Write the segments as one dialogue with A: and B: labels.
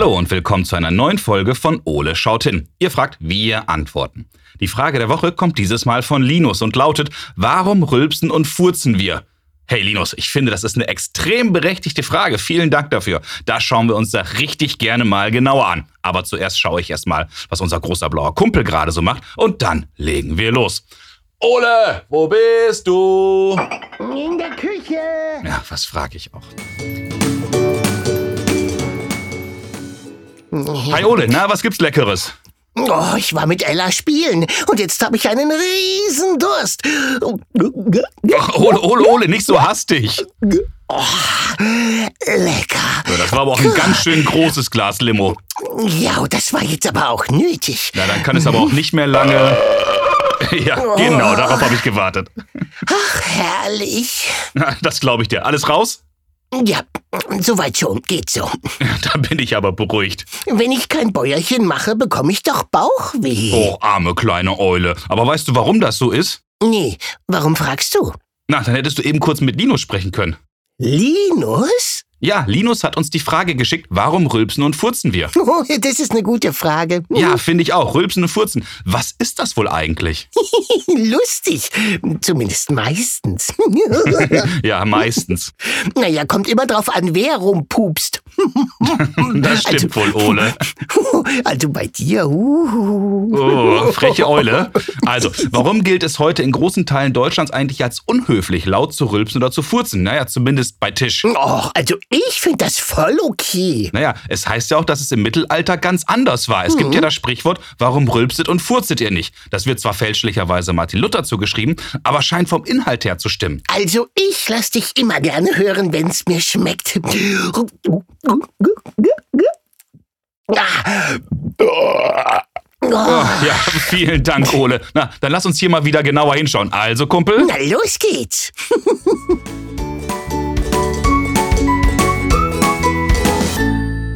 A: Hallo und willkommen zu einer neuen Folge von Ole schaut hin. Ihr fragt, wir antworten. Die Frage der Woche kommt dieses Mal von Linus und lautet, warum rülpsen und furzen wir? Hey Linus, ich finde, das ist eine extrem berechtigte Frage. Vielen Dank dafür. Da schauen wir uns da richtig gerne mal genauer an. Aber zuerst schaue ich erst mal, was unser großer blauer Kumpel gerade so macht und dann legen wir los. Ole, wo bist du?
B: In der Küche.
A: Ja, was frage ich auch? Hi Ole, na, was gibt's Leckeres?
B: Oh, ich war mit Ella spielen und jetzt habe ich einen riesen Durst.
A: Ach, Ole, Ole, Ole, nicht so hastig.
B: Oh, lecker.
A: So, das war aber auch ein ganz schön großes Glas Limo.
B: Ja, das war jetzt aber auch nötig.
A: Na, dann kann es aber auch nicht mehr lange. Ja, genau, darauf habe ich gewartet.
B: Ach, herrlich.
A: Na, Das glaube ich dir. Alles raus?
B: Ja, soweit schon. Geht so.
A: Da bin ich aber beruhigt.
B: Wenn ich kein Bäuerchen mache, bekomme ich doch Bauchweh.
A: Oh, arme kleine Eule. Aber weißt du, warum das so ist?
B: Nee, warum fragst du?
A: Na, dann hättest du eben kurz mit Linus sprechen können.
B: Linus?
A: Ja, Linus hat uns die Frage geschickt, warum rülpsen und furzen wir?
B: Oh, das ist eine gute Frage.
A: Ja, finde ich auch. Rülpsen und furzen. Was ist das wohl eigentlich?
B: Lustig. Zumindest meistens.
A: Ja, meistens.
B: naja, kommt immer drauf an, wer rumpupst.
A: Das stimmt wohl, Ole.
B: Also bei dir. Uh.
A: Oh, freche Eule. Also, warum gilt es heute in großen Teilen Deutschlands eigentlich als unhöflich, laut zu rülpsen oder zu furzen? Naja, zumindest bei Tisch.
B: Och, also ich finde das voll okay.
A: Naja, es heißt ja auch, dass es im Mittelalter ganz anders war. Es gibt ja das Sprichwort, warum rülpset und furzet ihr nicht? Das wird zwar fälschlicherweise Martin Luther zugeschrieben, aber scheint vom Inhalt her zu stimmen.
B: Also ich lass dich immer gerne hören, wenn's mir schmeckt. Ah.
A: Oh, ja, vielen Dank, Ole. Na, dann lass uns hier mal wieder genauer hinschauen. Also, Kumpel?
B: Na los geht's.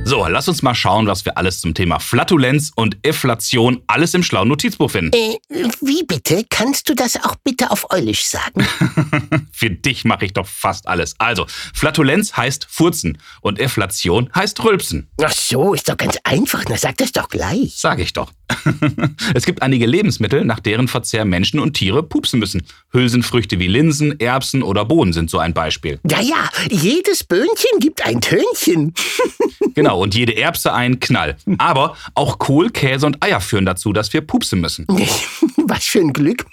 A: So, lass uns mal schauen, was wir alles zum Thema Flatulenz und Inflation alles im schlauen Notizbuch finden.
B: Äh, wie bitte? Kannst du das auch bitte auf Eulisch sagen?
A: Für dich mache ich doch fast alles. Also, Flatulenz heißt Furzen und Inflation heißt Rülpsen.
B: Ach so, ist doch ganz einfach. Na sag das doch gleich.
A: Sag ich doch. es gibt einige Lebensmittel, nach deren Verzehr Menschen und Tiere pupsen müssen. Hülsenfrüchte wie Linsen, Erbsen oder Bohnen sind so ein Beispiel.
B: Ja, ja, jedes Böhnchen gibt ein Tönchen.
A: Genau, und jede Erbse einen Knall. Aber auch Kohl, Käse und Eier führen dazu, dass wir pupsen müssen.
B: Was für ein Glück.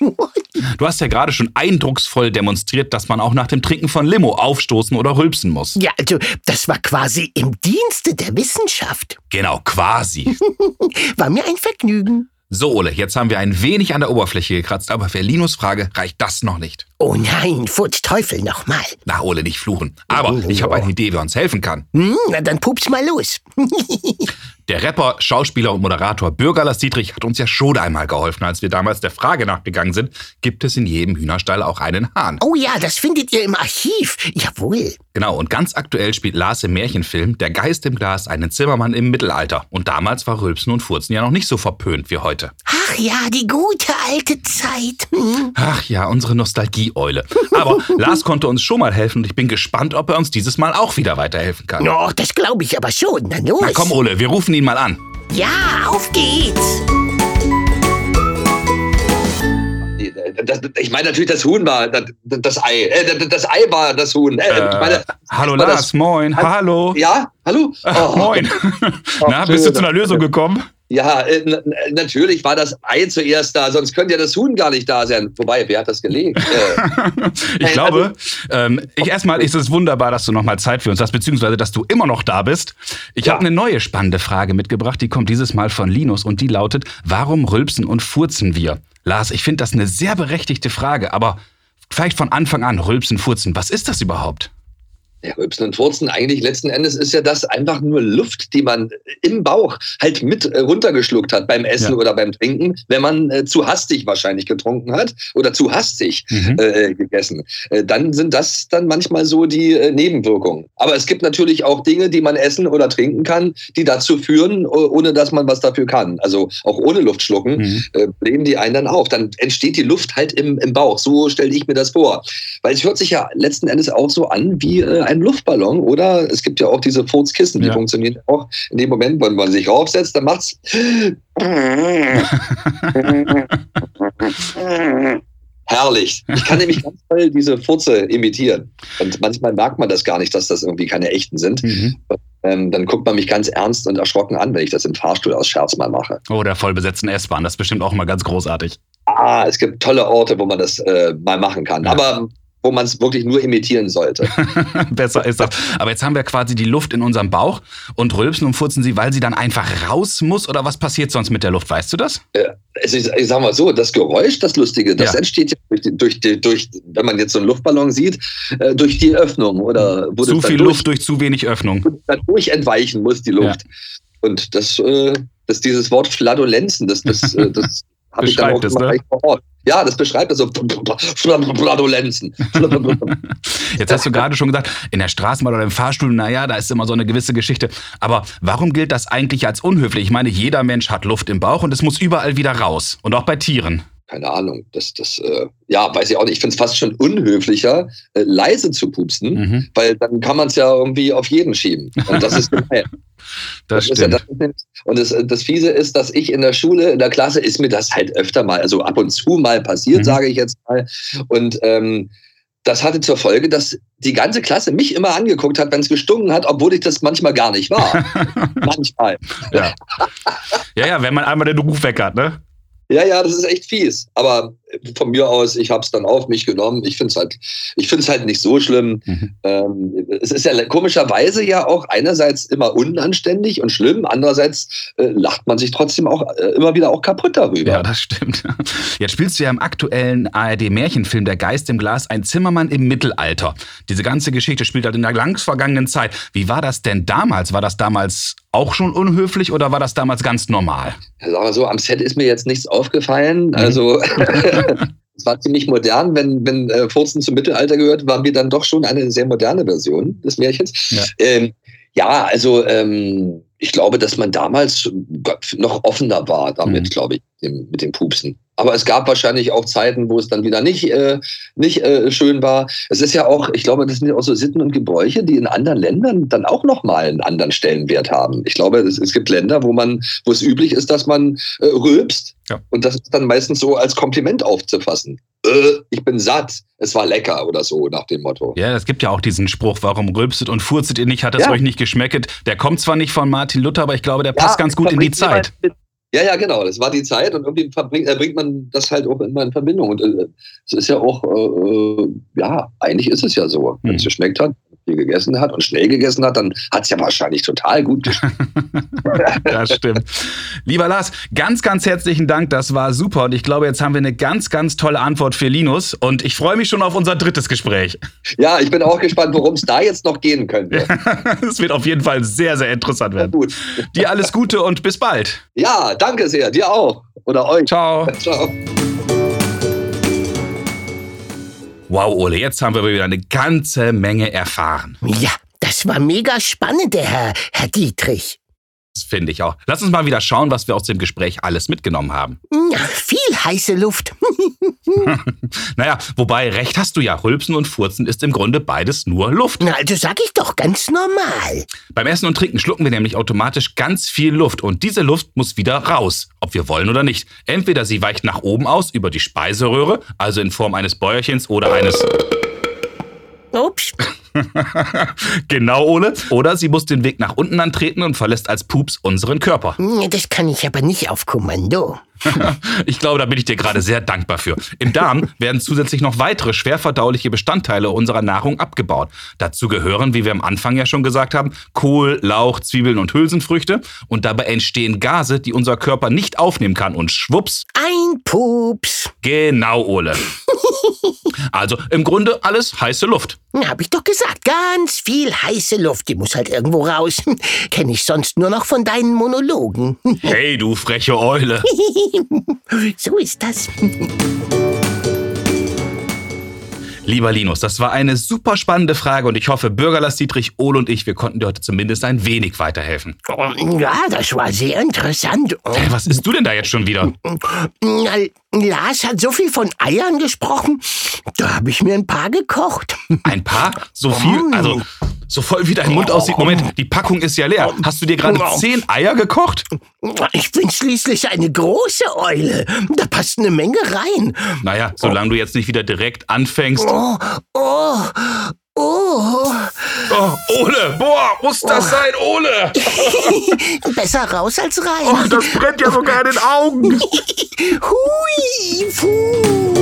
A: Du hast ja gerade schon eindrucksvoll demonstriert, dass man auch nach dem Trinken von Limo aufstoßen oder rülpsen muss.
B: Ja, also, das war quasi im Dienste der Wissenschaft.
A: Genau, quasi.
B: War mir ein Vergnügen.
A: So, Ole, jetzt haben wir ein wenig an der Oberfläche gekratzt, aber für Linus Frage reicht das noch nicht.
B: Oh nein, Furz Teufel nochmal.
A: Na, Ole, nicht fluchen. Aber ich habe eine Idee, wer uns helfen kann.
B: Hm, na dann pups mal los.
A: Der Rapper, Schauspieler und Moderator Bürger Lars Dietrich hat uns ja schon einmal geholfen, als wir damals der Frage nachgegangen sind, gibt es in jedem Hühnerstall auch einen Hahn?
B: Oh ja, das findet ihr im Archiv. Jawohl.
A: Genau, und ganz aktuell spielt Lars im Märchenfilm Der Geist im Glas einen Zimmermann im Mittelalter. Und damals war Rülpsen und Furzen ja noch nicht so verpönt wie heute.
B: Ach ja, die gute alte Zeit. Hm.
A: Ach ja, unsere Nostalgie-Eule. Aber Lars konnte uns schon mal helfen und ich bin gespannt, ob er uns dieses Mal auch wieder weiterhelfen kann.
B: Oh, das glaube ich aber schon. Na los.
A: Na komm, Ole, wir rufen ihn mal an.
B: Ja, auf geht's.
C: Das, ich meine natürlich, das Huhn war das, das Ei. Äh, das, Ei war das Huhn. Äh, meine,
A: Hallo
C: war
A: Lars,
C: das-
A: moin. Hallo.
C: ja, hallo?
A: Ach,
C: Oh,
A: moin. Na, bist du zu einer Lösung gekommen?
C: Ja, äh, natürlich war das Ei zuerst da, sonst könnte ja das Huhn gar nicht da sein. Wobei, wer hat das gelegt? Äh,
A: Ich glaube, ähm, ich erstmal ist es wunderbar, dass du nochmal Zeit für uns hast, beziehungsweise dass du immer noch da bist. Ich
C: Ja.
A: habe eine neue spannende Frage mitgebracht, die kommt dieses Mal von Linus und die lautet: Warum rülpsen und furzen wir? Lars, ich finde das eine sehr berechtigte Frage, aber vielleicht von Anfang an rülpsen, furzen. Was ist das überhaupt?
C: Ja, Rülpsen und Furzen, eigentlich letzten Endes ist ja das einfach nur Luft, die man im Bauch halt mit äh, runtergeschluckt hat beim Essen
A: Ja.
C: oder beim Trinken, wenn man äh, zu hastig wahrscheinlich getrunken hat oder zu hastig
A: Mhm.
C: äh, gegessen. Äh, dann sind das dann manchmal so die äh, Nebenwirkungen. Aber es gibt natürlich auch Dinge, die man essen oder trinken kann, die dazu führen, oh- ohne dass man was dafür kann. Also auch ohne Luft schlucken,
A: Mhm.
C: äh, blähen die einen dann auf. Dann entsteht die Luft halt im, im Bauch. So stelle ich mir das vor. Weil es hört sich ja letzten Endes auch so an wie äh, ein Luftballon oder es gibt ja auch diese Furzkissen, die
A: Ja.
C: funktionieren auch in dem Moment, wenn man sich raufsetzt, dann macht's. Herrlich. Ich kann nämlich ganz toll diese Furze imitieren. Und manchmal merkt man das gar nicht, dass das irgendwie keine echten sind.
A: Mhm.
C: Ähm, dann guckt man mich ganz ernst und erschrocken an, wenn ich das im Fahrstuhl aus Scherz mal mache.
A: Oh, der vollbesetzten S-Bahn, das ist bestimmt auch immer ganz großartig.
C: Ah, es gibt tolle Orte, wo man das äh, mal machen kann.
A: Ja.
C: Aber wo man es wirklich nur imitieren sollte.
A: Besser ist das. Aber jetzt haben wir quasi die Luft in unserem Bauch und rülpsen und furzen sie, weil sie dann einfach raus muss oder was passiert sonst mit der Luft? Weißt du das?
C: Also ich, ich sag mal so, das Geräusch, das Lustige, das
A: Ja.
C: entsteht ja durch, durch, durch, wenn man jetzt so einen Luftballon sieht, äh, durch die Öffnung oder wo
A: zu
C: das
A: viel Luft durch zu wenig Öffnung.
C: durch, dann durch entweichen muss, die Luft. Und das, äh, das dieses Wort Fladolenzen, das, das, äh, das habe ich dann auch immer
A: ne?
C: vor Ort. Ja, das beschreibt das so. Fladolenzen.
A: Jetzt hast du gerade schon gesagt, in der Straßenbahn oder im Fahrstuhl, naja, da ist immer so eine gewisse Geschichte. Aber warum gilt das eigentlich als unhöflich? Ich meine, jeder Mensch hat Luft im Bauch und es muss überall wieder raus. Und auch bei Tieren.
C: Keine Ahnung, das, das, äh, ja, weiß ich auch nicht. Ich finde es fast schon unhöflicher, äh, leise zu pupsen,
A: Mhm,
C: weil dann kann man es ja irgendwie auf jeden schieben. Und das ist gemein.
A: das
C: ja
A: stimmt.
C: das, ist nämlich- und das, das Fiese ist, dass ich in der Schule, in der Klasse, ist mir das halt öfter mal, also ab und zu mal passiert,
A: Mhm.
C: sage ich jetzt mal. Und ähm, das hatte zur Folge, dass die ganze Klasse mich immer angeguckt hat, wenn es gestunken hat, obwohl ich das manchmal gar nicht war. manchmal.
A: Ja. ja, ja, wenn man einmal den Ruf weg hat, ne?
C: Ja, ja, das ist echt fies. Aber von mir aus, ich habe es dann auf mich genommen. Ich finde es halt, ich finde es halt nicht so schlimm.
A: Mhm.
C: Ähm, es ist ja komischerweise ja auch einerseits immer unanständig und schlimm, andererseits äh, lacht man sich trotzdem auch äh, immer wieder auch kaputt darüber.
A: Ja, das stimmt. Jetzt spielst du ja im aktuellen ARD-Märchenfilm Der Geist im Glas ein Zimmermann im Mittelalter. Diese ganze Geschichte spielt halt in der lang vergangenen Zeit. Wie war das denn damals? War das damals auch schon unhöflich oder war das damals ganz normal?
C: Sagen wir so, am Set ist mir jetzt nichts aufgefallen.
A: Mhm.
C: Also es war ziemlich modern. Wenn, wenn äh, Furzen zum Mittelalter gehört, waren wir dann doch schon eine sehr moderne Version des Märchens.
A: Ja.
C: Ähm, ja, also ähm, ich glaube, dass man damals noch offener war damit,
A: Mhm.
C: glaube ich, dem, mit dem Pupsen. Aber es gab wahrscheinlich auch Zeiten, wo es dann wieder nicht, äh, nicht äh, schön war. Es ist ja auch, ich glaube, das sind ja auch so Sitten und Gebräuche, die in anderen Ländern dann auch nochmal einen anderen Stellenwert haben. Ich glaube, es, es gibt Länder, wo man, wo es üblich ist, dass man äh, rülpst.
A: Ja.
C: Und das ist dann meistens so als Kompliment aufzufassen. Äh, ich bin satt, es war lecker oder so nach dem Motto.
A: Ja, es gibt ja auch diesen Spruch, warum rülpstet und furzet ihr nicht, hat es
C: Ja.
A: euch nicht geschmecket. Der kommt zwar nicht von Martin Luther, aber ich glaube, der
C: Ja,
A: passt ganz gut in die Zeit.
C: mit- Ja, ja, genau. Das war die Zeit und irgendwie verbringt, äh, bringt man das halt auch immer in Verbindung. Und äh, es ist ja auch, äh, ja, eigentlich ist es ja so. Wenn es
A: Hm.
C: geschmeckt hat, viel gegessen hat und schnell gegessen hat, dann hat es ja wahrscheinlich total gut geschmeckt.
A: Das stimmt. Lieber Lars, ganz, ganz herzlichen Dank. Das war super. Und ich glaube, jetzt haben wir eine ganz, ganz tolle Antwort für Linus. Und ich freue mich schon auf unser drittes Gespräch.
C: ja, ich bin auch gespannt, worum es da jetzt noch gehen könnte.
A: Es wird auf jeden Fall sehr, sehr interessant werden.
C: Gut.
A: Dir alles Gute und bis bald.
C: Ja, danke sehr. Dir auch. Oder euch.
A: Ciao.
C: Ciao.
A: Wow, Ole, jetzt haben wir wieder eine ganze Menge erfahren.
B: Ja, das war mega spannend, der Herr, Herr Dietrich.
A: Das finde ich auch. Lass uns mal wieder schauen, was wir aus dem Gespräch alles mitgenommen haben.
B: Ja, viel heiße Luft.
A: Naja, wobei, recht hast du ja. Rülpsen und Furzen ist im Grunde beides nur Luft.
B: Na, also sag ich doch ganz normal.
A: Beim Essen und Trinken schlucken wir nämlich automatisch ganz viel Luft und diese Luft muss wieder raus, ob wir wollen oder nicht. Entweder sie weicht nach oben aus über die Speiseröhre, also in Form eines Bäuerchens oder eines
B: Ups.
A: genau Ole, oder sie muss den Weg nach unten antreten und verlässt als Pups unseren Körper.
B: Ja, Das kann ich aber nicht auf Kommando.
A: Ich glaube, da bin ich dir gerade sehr dankbar für. Im Darm werden zusätzlich noch weitere schwerverdauliche Bestandteile unserer Nahrung abgebaut. Dazu gehören, wie wir am Anfang ja schon gesagt haben, Kohl, Lauch, Zwiebeln und Hülsenfrüchte. Und dabei entstehen Gase, die unser Körper nicht aufnehmen kann. Und schwupps,
B: Ein Pups.
A: genau, Ole. Also im Grunde alles heiße Luft.
B: Hab ich doch gesagt. Ganz viel heiße Luft. Die muss halt irgendwo raus. Kenne ich sonst nur noch von deinen Monologen.
A: Hey, du freche Eule. Lieber Linus, das war eine super spannende Frage und ich hoffe, Bürgerlass Dietrich, Ole und ich, wir konnten dir heute zumindest ein wenig weiterhelfen.
B: Ja, das war sehr interessant.
A: Hey, was isst du denn da jetzt schon wieder?
B: Lars hat so viel von Eiern gesprochen, da habe ich mir ein paar gekocht.
A: Ein paar? So viel? Also, so voll wie dein Mund aussieht. Moment, die Packung ist ja leer. Hast du dir gerade zehn Eier gekocht?
B: Ich bin schließlich eine große Eule. Da passt eine Menge rein.
A: Naja, solange du jetzt nicht wieder direkt anfängst.
B: Oh, oh, oh.
A: Oh, Ole, boah, muss das sein, Ole?
B: Besser raus als rein.
A: Oh, das brennt ja sogar in den Augen.
B: Hui, puh.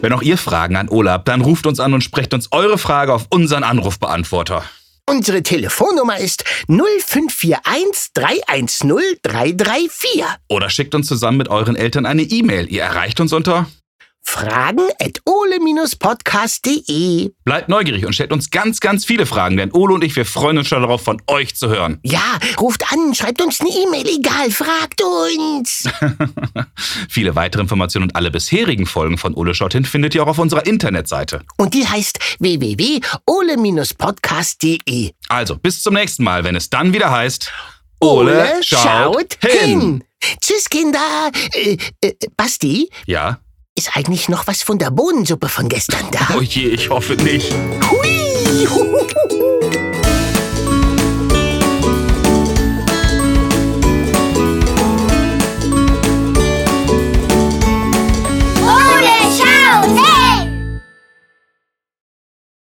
A: Wenn auch ihr Fragen an Ole habt, dann ruft uns an und sprecht uns eure Frage auf unseren Anrufbeantworter.
B: Unsere Telefonnummer ist 0541 310 334.
A: Oder schickt uns zusammen mit euren Eltern eine E-Mail. Ihr erreicht uns unter.
B: Fragen at ole-podcast.de.
A: Bleibt neugierig und stellt uns ganz, ganz viele Fragen, denn Ole und ich, wir freuen uns schon darauf, von euch zu hören.
B: Ja, ruft an, schreibt uns eine E-Mail, egal, fragt uns.
A: Viele weitere Informationen und alle bisherigen Folgen von Ole Schaut hin findet ihr auch auf unserer Internetseite.
B: Und die heißt www.ole-podcast.de.
A: Also, bis zum nächsten Mal, wenn es dann wieder heißt.
B: Tschüss, Kinder. Äh, äh, Basti,
A: Ja?
B: Ist eigentlich noch was von der Bohnensuppe von gestern da?
A: Oh je, ich hoffe nicht.
B: Hui!